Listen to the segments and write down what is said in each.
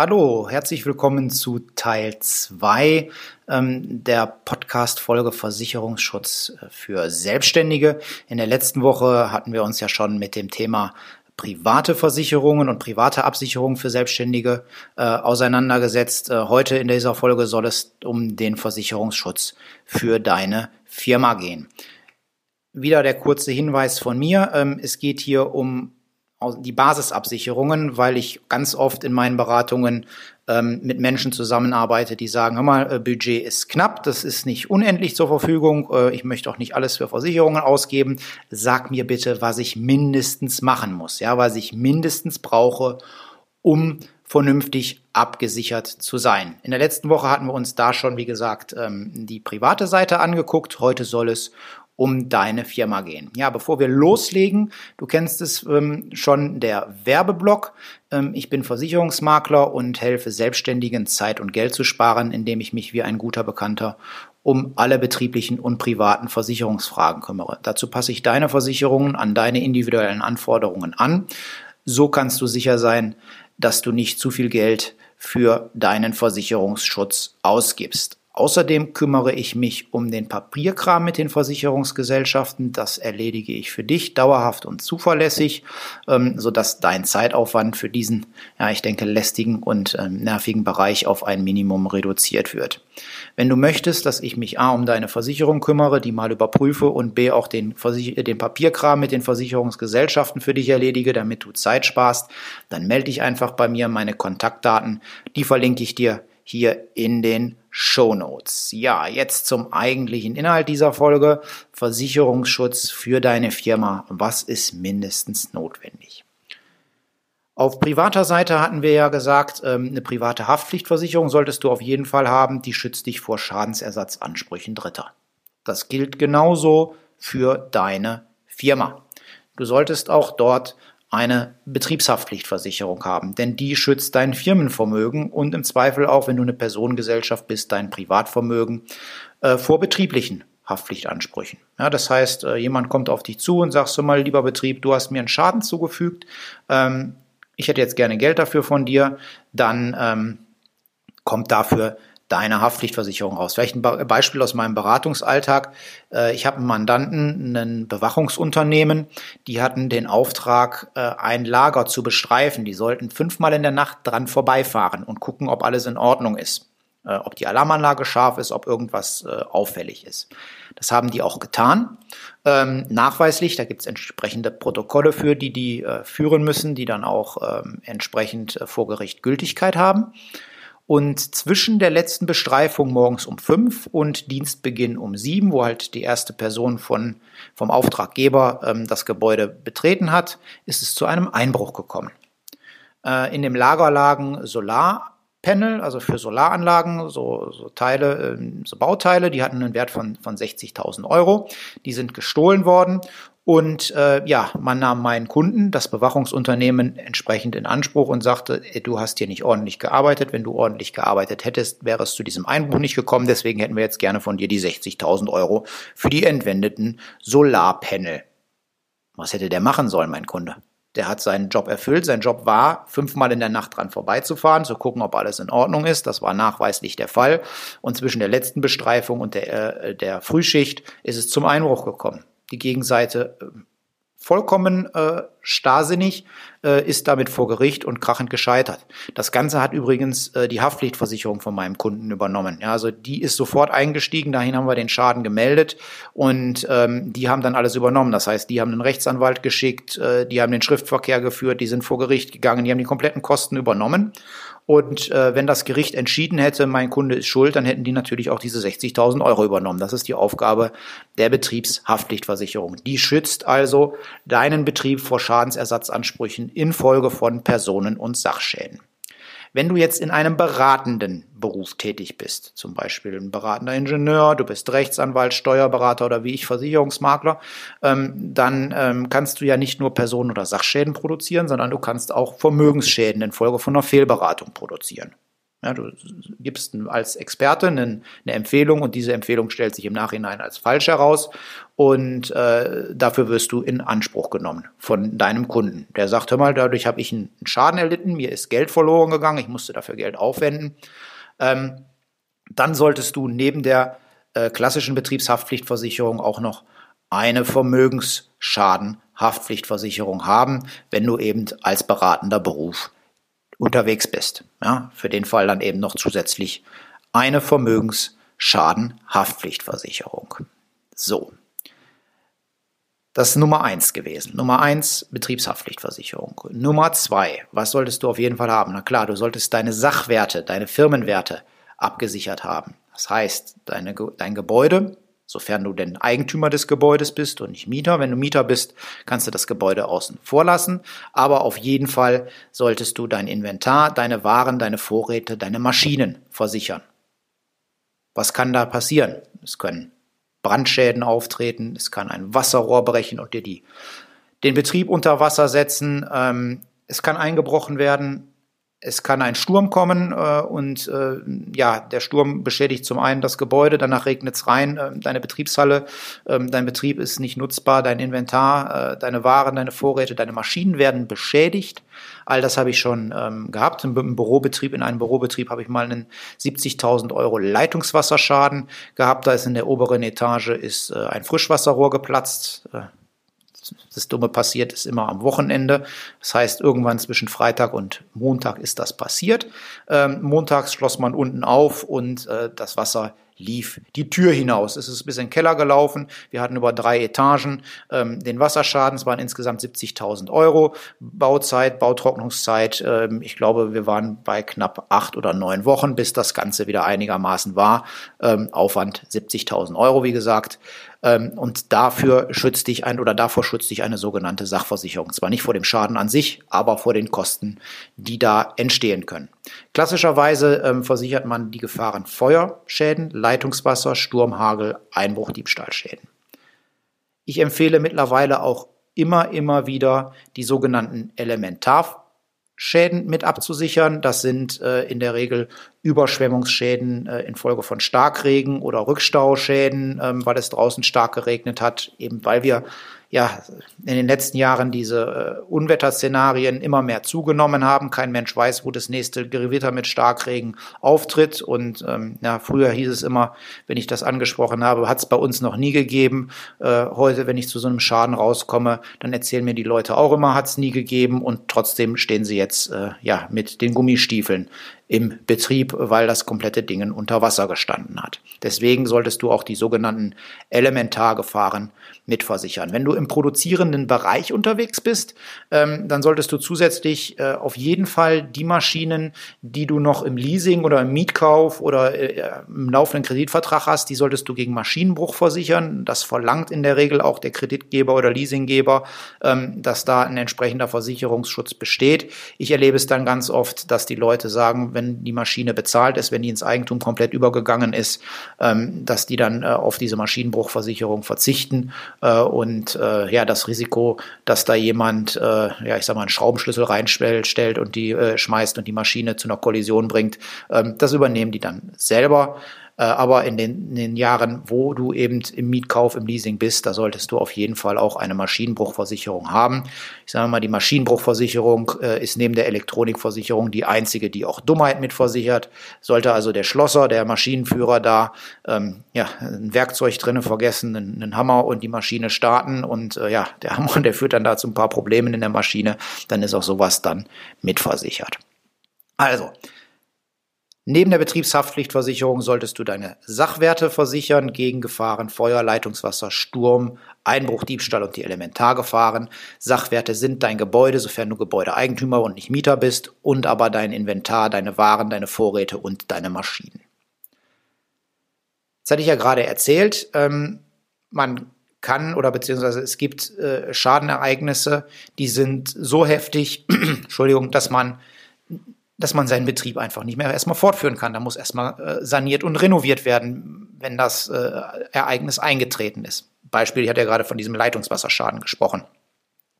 Hallo, herzlich willkommen zu Teil 2 ähm, der Podcast-Folge Versicherungsschutz äh, für Selbstständige. In der letzten Woche hatten wir uns ja schon mit dem Thema private Versicherungen und private Absicherungen für Selbstständige äh, auseinandergesetzt. Äh, heute in dieser Folge soll es um den Versicherungsschutz für deine Firma gehen. Wieder der kurze Hinweis von mir. Ähm, es geht hier um die Basisabsicherungen, weil ich ganz oft in meinen Beratungen ähm, mit Menschen zusammenarbeite, die sagen, hör mal, äh, Budget ist knapp, das ist nicht unendlich zur Verfügung, äh, ich möchte auch nicht alles für Versicherungen ausgeben. Sag mir bitte, was ich mindestens machen muss, ja, was ich mindestens brauche, um vernünftig abgesichert zu sein. In der letzten Woche hatten wir uns da schon, wie gesagt, ähm, die private Seite angeguckt. Heute soll es um deine Firma gehen. Ja, bevor wir loslegen, du kennst es ähm, schon, der Werbeblock. Ähm, ich bin Versicherungsmakler und helfe Selbstständigen Zeit und Geld zu sparen, indem ich mich wie ein guter Bekannter um alle betrieblichen und privaten Versicherungsfragen kümmere. Dazu passe ich deine Versicherungen an deine individuellen Anforderungen an. So kannst du sicher sein, dass du nicht zu viel Geld für deinen Versicherungsschutz ausgibst. Außerdem kümmere ich mich um den Papierkram mit den Versicherungsgesellschaften. Das erledige ich für dich dauerhaft und zuverlässig, ähm, sodass dein Zeitaufwand für diesen, ja, ich denke, lästigen und ähm, nervigen Bereich auf ein Minimum reduziert wird. Wenn du möchtest, dass ich mich A um deine Versicherung kümmere, die mal überprüfe und B auch den, Versich den Papierkram mit den Versicherungsgesellschaften für dich erledige, damit du Zeit sparst, dann melde dich einfach bei mir. Meine Kontaktdaten, die verlinke ich dir hier in den Show Notes. Ja, jetzt zum eigentlichen Inhalt dieser Folge. Versicherungsschutz für deine Firma. Was ist mindestens notwendig? Auf privater Seite hatten wir ja gesagt, ähm, eine private Haftpflichtversicherung solltest du auf jeden Fall haben. Die schützt dich vor Schadensersatzansprüchen Dritter. Das gilt genauso für deine Firma. Du solltest auch dort eine Betriebshaftpflichtversicherung haben, denn die schützt dein Firmenvermögen und im Zweifel auch, wenn du eine Personengesellschaft bist, dein Privatvermögen äh, vor betrieblichen Haftpflichtansprüchen. Ja, das heißt, äh, jemand kommt auf dich zu und sagst du mal, lieber Betrieb, du hast mir einen Schaden zugefügt, ähm, ich hätte jetzt gerne Geld dafür von dir, dann ähm, kommt dafür deine Haftpflichtversicherung raus. Vielleicht ein Beispiel aus meinem Beratungsalltag. Äh, ich habe einen Mandanten, ein Bewachungsunternehmen, die hatten den Auftrag, äh, ein Lager zu bestreifen. Die sollten fünfmal in der Nacht dran vorbeifahren und gucken, ob alles in Ordnung ist. Äh, ob die Alarmanlage scharf ist, ob irgendwas auffällig ist. Das haben die auch getan. Ähm, nachweislich, da gibt es entsprechende Protokolle für, die die führen müssen, die dann auch ähm, entsprechend vor Gericht Gültigkeit haben. Und zwischen der letzten Bestreifung morgens um fünf und Dienstbeginn um sieben, wo halt die erste Person von, vom Auftraggeber ähm, das Gebäude betreten hat, ist es zu einem Einbruch gekommen. Äh, in dem Lager lagen Solarpanel, also für Solaranlagen, so, so Teile, äh, so Bauteile, die hatten einen Wert von, von 60.000 Euro. Die sind gestohlen worden und äh, ja, man nahm meinen Kunden, das Bewachungsunternehmen, entsprechend in Anspruch und sagte, du hast hier nicht ordentlich gearbeitet. Wenn du ordentlich gearbeitet hättest, wäre es zu diesem Einbruch nicht gekommen. Deswegen hätten wir jetzt gerne von dir die 60.000 Euro für die entwendeten Solarpanel. Was hätte der machen sollen, mein Kunde? Der hat seinen Job erfüllt. Sein Job war, fünfmal in der Nacht dran vorbeizufahren, zu gucken, ob alles in Ordnung ist. Das war nachweislich der Fall. Und zwischen der letzten Bestreifung und der, äh, der Frühschicht ist es zum Einbruch gekommen die Gegenseite äh, vollkommen äh, starrsinnig, äh, ist damit vor Gericht und krachend gescheitert. Das Ganze hat übrigens äh, die Haftpflichtversicherung von meinem Kunden übernommen. Ja, also die ist sofort eingestiegen, dahin haben wir den Schaden gemeldet und ähm, die haben dann alles übernommen. Das heißt, die haben einen Rechtsanwalt geschickt, äh, die haben den Schriftverkehr geführt, die sind vor Gericht gegangen, die haben die kompletten Kosten übernommen und äh, wenn das Gericht entschieden hätte, mein Kunde ist schuld, dann hätten die natürlich auch diese 60.000 Euro übernommen. Das ist die Aufgabe der Betriebshaftpflichtversicherung. Die schützt also deinen Betrieb vor Schadensersatzansprüchen infolge von Personen- und Sachschäden. Wenn du jetzt in einem beratenden Beruf tätig bist, zum Beispiel ein beratender Ingenieur, du bist Rechtsanwalt, Steuerberater oder wie ich Versicherungsmakler, ähm, dann ähm, kannst du ja nicht nur Personen- oder Sachschäden produzieren, sondern du kannst auch Vermögensschäden infolge von einer Fehlberatung produzieren. Ja, du gibst als Experte eine, eine, Empfehlung und diese Empfehlung stellt sich im Nachhinein als falsch heraus und äh, dafür wirst du in Anspruch genommen von deinem Kunden. Der sagt, hör mal, dadurch habe ich einen Schaden erlitten, mir ist Geld verloren gegangen, ich musste dafür Geld aufwenden. Ähm, dann solltest du neben der äh, klassischen Betriebshaftpflichtversicherung auch noch eine Vermögensschadenhaftpflichtversicherung haben, wenn du eben als beratender Beruf unterwegs bist. Ja, für den Fall dann eben noch zusätzlich eine Vermögensschadenhaftpflichtversicherung. So. Das ist Nummer eins gewesen. Nummer eins, Betriebshaftpflichtversicherung. Nummer zwei, was solltest du auf jeden Fall haben? Na klar, du solltest deine Sachwerte, deine Firmenwerte abgesichert haben. Das heißt, deine, dein Gebäude, sofern du denn Eigentümer des Gebäudes bist und nicht Mieter. Wenn du Mieter bist, kannst du das Gebäude außen vor lassen. Aber auf jeden Fall solltest du dein Inventar, deine Waren, deine Vorräte, deine Maschinen versichern. Was kann da passieren? Es können Brandschäden auftreten, es kann ein Wasserrohr brechen und dir die, den Betrieb unter Wasser setzen. Ähm, es kann eingebrochen werden, es kann ein Sturm kommen äh, und äh, ja, der Sturm beschädigt zum einen das Gebäude, danach regnet es rein, äh, deine Betriebshalle, äh, dein Betrieb ist nicht nutzbar, dein Inventar, äh, deine Waren, deine Vorräte, deine Maschinen werden beschädigt. All das habe ich schon ähm, gehabt. Im, Im, Bürobetrieb, in einem Bürobetrieb habe ich mal einen 70.000 Euro Leitungswasserschaden gehabt. Da ist in der oberen Etage ist äh, ein Frischwasserrohr geplatzt. Das Dumme passiert ist immer am Wochenende. Das heißt, irgendwann zwischen Freitag und Montag ist das passiert. Ähm, montags schloss man unten auf und äh, das Wasser lief die Tür hinaus. Es ist bis in den Keller gelaufen. Wir hatten über drei Etagen ähm, den Wasserschaden. Es waren insgesamt 70.000 Euro. Bauzeit, Bautrocknungszeit. Ähm, ich glaube, wir waren bei knapp acht oder neun Wochen, bis das Ganze wieder einigermaßen war. Ähm, Aufwand 70.000 Euro, wie gesagt. Ähm, und dafür schützt dich ein oder davor schützt dich eine sogenannte Sachversicherung. Zwar nicht vor dem Schaden an sich, aber vor den Kosten, die da entstehen können. Klassischerweise ähm, versichert man die Gefahren Feuerschäden, Leitungswasser, Sturm, Hagel, Einbruch, Diebstahlschäden. Ich empfehle mittlerweile auch immer, immer wieder die sogenannten Elementarschäden mit abzusichern. Das sind äh, in der Regel Überschwemmungsschäden äh, infolge von Starkregen oder Rückstauschäden, ähm, weil es draußen stark geregnet hat, eben weil wir ja in den letzten Jahren diese äh, Unwetterszenarien immer mehr zugenommen haben. Kein Mensch weiß, wo das nächste Gewitter mit Starkregen auftritt. Und ähm, ja, früher hieß es immer, wenn ich das angesprochen habe, hat es bei uns noch nie gegeben. Äh, heute, wenn ich zu so einem Schaden rauskomme, dann erzählen mir die Leute auch immer, hat es nie gegeben. Und trotzdem stehen sie jetzt äh, ja mit den Gummistiefeln im Betrieb, weil das komplette Ding unter Wasser gestanden hat. Deswegen solltest du auch die sogenannten Elementargefahren mitversichern. Wenn du im produzierenden Bereich unterwegs bist, ähm, dann solltest du zusätzlich äh, auf jeden Fall die Maschinen, die du noch im Leasing oder im Mietkauf oder äh, im laufenden Kreditvertrag hast, die solltest du gegen Maschinenbruch versichern. Das verlangt in der Regel auch der Kreditgeber oder Leasinggeber, ähm, dass da ein entsprechender Versicherungsschutz besteht. Ich erlebe es dann ganz oft, dass die Leute sagen, wenn die Maschine bezahlt ist, wenn die ins Eigentum komplett übergegangen ist, ähm, dass die dann äh, auf diese Maschinenbruchversicherung verzichten äh, und äh, ja, das Risiko, dass da jemand, äh, ja, ich sag mal, einen Schraubenschlüssel reinstellt und die äh, schmeißt und die Maschine zu einer Kollision bringt, ähm, das übernehmen die dann selber. Äh, aber in den, in den Jahren, wo du eben im Mietkauf, im Leasing bist, da solltest du auf jeden Fall auch eine Maschinenbruchversicherung haben. Ich sage mal, die Maschinenbruchversicherung äh, ist neben der Elektronikversicherung die einzige, die auch Dummheit mitversichert. Sollte also der Schlosser, der Maschinenführer da ähm, ja, ein Werkzeug drinnen vergessen, einen, einen, Hammer und die Maschine starten und äh, ja, der Hammer, der führt dann da zu ein paar Problemen in der Maschine, dann ist auch sowas dann mitversichert. Also, Neben der Betriebshaftpflichtversicherung solltest du deine Sachwerte versichern gegen Gefahren Feuer, Leitungswasser, Sturm, Einbruch, Diebstahl und die Elementargefahren. Sachwerte sind dein Gebäude, sofern du Gebäudeeigentümer und nicht Mieter bist, und aber dein Inventar, deine Waren, deine Vorräte und deine Maschinen. Jetzt hatte ich ja gerade erzählt, ähm, man kann oder beziehungsweise es gibt äh, Schadenereignisse, die sind so heftig, Entschuldigung, dass man dass man seinen Betrieb einfach nicht mehr erstmal fortführen kann. Da muss erstmal äh, saniert und renoviert werden, wenn das äh, Ereignis eingetreten ist. Beispiel, ich hatte ja gerade von diesem Leitungswasserschaden gesprochen.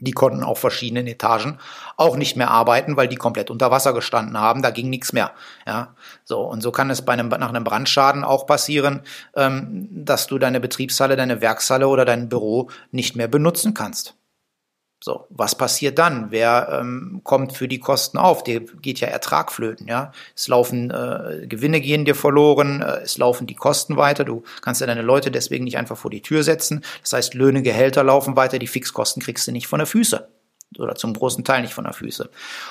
Die konnten auf verschiedenen Etagen auch nicht mehr arbeiten, weil die komplett unter Wasser gestanden haben. Da ging nichts mehr. Ja, so und so kann es bei einem nach einem Brandschaden auch passieren, ähm, dass du deine Betriebshalle, deine Werkshalle oder dein Büro nicht mehr benutzen kannst. So, was passiert dann? Wer ähm, kommt für die Kosten auf? Dir geht ja Ertrag flöten, ja. Es laufen äh, Gewinne gehen dir verloren, äh, es laufen die Kosten weiter. Du kannst ja deine Leute deswegen nicht einfach vor die Tür setzen. Das heißt, Löhne, Gehälter laufen weiter, die Fixkosten kriegst du nicht von der Füße oder zum großen Teil nicht von der Füße.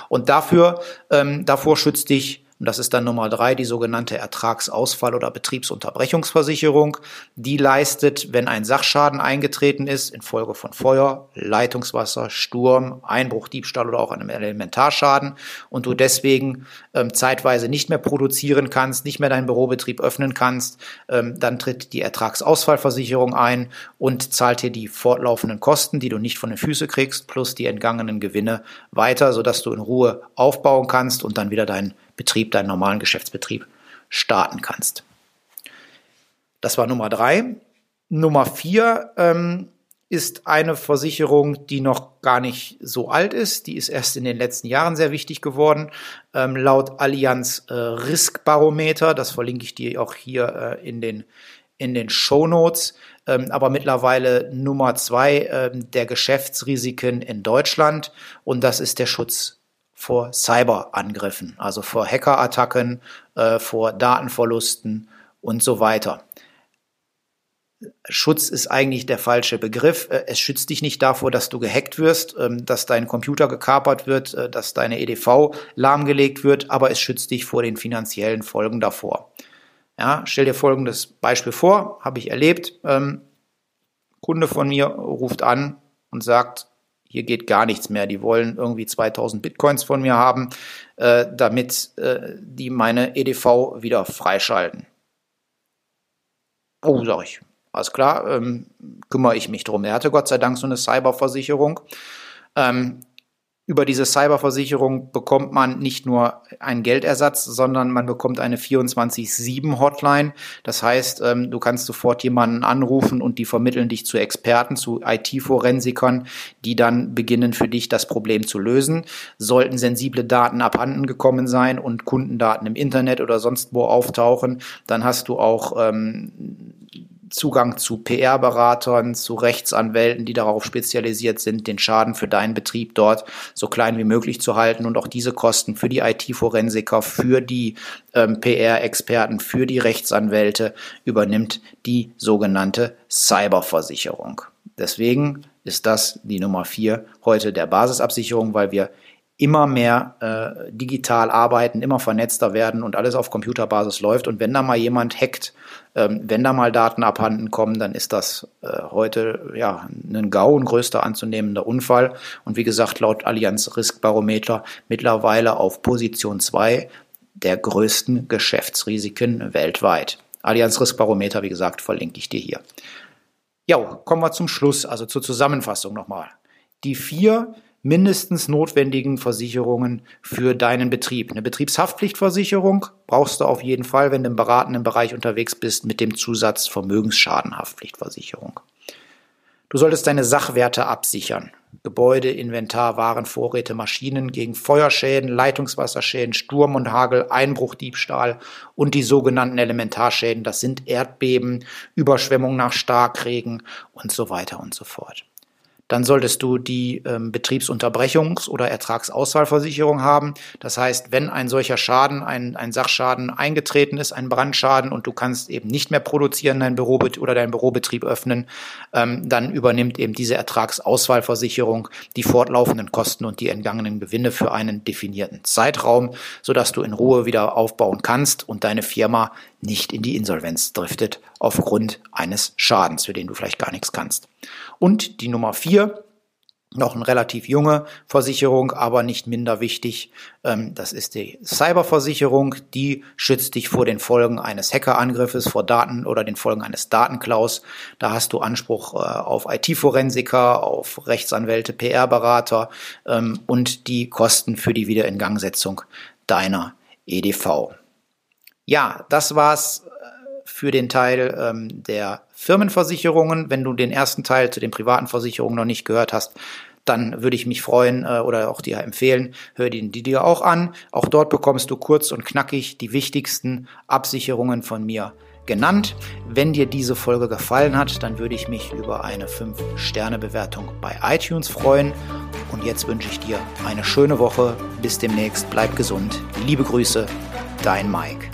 Und dafür, ähm, davor schützt dich und das ist dann Nummer drei, die sogenannte Ertragsausfall- oder Betriebsunterbrechungsversicherung. Die leistet, wenn ein Sachschaden eingetreten ist, infolge von Feuer, Leitungswasser, Sturm, Einbruch, Diebstahl oder auch einem Elementarschaden und du deswegen ähm, zeitweise nicht mehr produzieren kannst, nicht mehr deinen Bürobetrieb öffnen kannst, ähm, dann tritt die Ertragsausfallversicherung ein und zahlt dir die fortlaufenden Kosten, die du nicht von den Füßen kriegst, plus die entgangenen Gewinne weiter, sodass du in Ruhe aufbauen kannst und dann wieder deinen Betrieb, deinen normalen Geschäftsbetrieb starten kannst. Das war Nummer drei. Nummer vier ähm, ist eine Versicherung, die noch gar nicht so alt ist. Die ist erst in den letzten Jahren sehr wichtig geworden. Ähm, laut Allianz äh, Risk Barometer, das verlinke ich dir auch hier äh, in den, in den Show Notes. Ähm, aber mittlerweile Nummer zwei ähm, der Geschäftsrisiken in Deutschland und das ist der Schutz vor Cyberangriffen, also vor Hackerattacken, äh, vor Datenverlusten und so weiter. Schutz ist eigentlich der falsche Begriff. Äh, es schützt dich nicht davor, dass du gehackt wirst, ähm, dass dein Computer gekapert wird, äh, dass deine EDV lahmgelegt wird, aber es schützt dich vor den finanziellen Folgen davor. Ja, stell dir folgendes Beispiel vor, habe ich erlebt. Ähm, Kunde von mir ruft an und sagt, hier geht gar nichts mehr. Die wollen irgendwie 2000 Bitcoins von mir haben, äh, damit äh, die meine EDV wieder freischalten. Oh, sag ich. Alles klar, ähm, kümmere ich mich drum. Er hatte Gott sei Dank so eine Cyberversicherung. Ähm, über diese Cyberversicherung bekommt man nicht nur einen Geldersatz, sondern man bekommt eine 24-7-Hotline. Das heißt, ähm, du kannst sofort jemanden anrufen und die vermitteln dich zu Experten, zu IT-Forensikern, die dann beginnen für dich das Problem zu lösen. Sollten sensible Daten abhanden gekommen sein und Kundendaten im Internet oder sonst wo auftauchen, dann hast du auch ähm, Zugang zu PR-Beratern, zu Rechtsanwälten, die darauf spezialisiert sind, den Schaden für deinen Betrieb dort so klein wie möglich zu halten und auch diese Kosten für die IT-Forensiker, für die ähm, PR-Experten, für die Rechtsanwälte übernimmt die sogenannte Cyberversicherung. Deswegen ist das die Nummer vier heute der Basisabsicherung, weil wir immer mehr äh, digital arbeiten, immer vernetzter werden und alles auf Computerbasis läuft. Und wenn da mal jemand hackt, ähm, wenn da mal Daten abhanden kommen, dann ist das äh, heute ja ein GAU, ein größter anzunehmender Unfall. Und wie gesagt, laut Allianz Riskbarometer mittlerweile auf Position zwei der größten Geschäftsrisiken weltweit. Allianz Riskbarometer, wie gesagt, verlinke ich dir hier. Ja, kommen wir zum Schluss, also zur Zusammenfassung nochmal. Die vier mindestens notwendigen Versicherungen für deinen Betrieb. Eine Betriebshaftpflichtversicherung brauchst du auf jeden Fall, wenn du im beratenden Bereich unterwegs bist, mit dem Zusatz Vermögensschadenhaftpflichtversicherung. Du solltest deine Sachwerte absichern. Gebäude, Inventar, Waren, Vorräte, Maschinen gegen Feuerschäden, Leitungswasserschäden, Sturm und Hagel, Einbruch, Diebstahl und die sogenannten Elementarschäden. Das sind Erdbeben, Überschwemmung nach Starkregen und so weiter und so fort. Dann solltest du die ähm, Betriebsunterbrechungs- oder Ertragsausfallversicherung haben. Das heißt, wenn ein solcher Schaden, ein, ein Sachschaden eingetreten ist, ein Brandschaden und du kannst eben nicht mehr produzieren, dein Büro oder deinen Bürobetrieb öffnen, ähm, dann übernimmt eben diese Ertragsausfallversicherung die fortlaufenden Kosten und die entgangenen Gewinne für einen definierten Zeitraum, sodass du in Ruhe wieder aufbauen kannst und deine Firma nicht in die Insolvenz driftet aufgrund eines Schadens, für den du vielleicht gar nichts kannst. Und die Nummer vier, noch eine relativ junge Versicherung, aber nicht minder wichtig. Ähm, das ist die Cyberversicherung. Die schützt dich vor den Folgen eines Hackerangriffes, vor Daten oder den Folgen eines Datenklaus. Da hast du Anspruch äh, auf IT-Forensiker, auf Rechtsanwälte, PR-Berater ähm, und die Kosten für die Wiederingangsetzung deiner EDV. Ja, das war's äh, für den Teil ähm, der Firmenversicherungen. Wenn du den ersten Teil zu den privaten Versicherungen noch nicht gehört hast, dann würde ich mich freuen äh, oder auch dir empfehlen, hör die, die dir auch an. Auch dort bekommst du kurz und knackig die wichtigsten Absicherungen von mir genannt. Wenn dir diese Folge gefallen hat, dann würde ich mich über eine 5-Sterne-Bewertung bei iTunes freuen. Und jetzt wünsche ich dir eine schöne Woche. Bis demnächst. Bleib gesund. Liebe Grüße, dein Mike.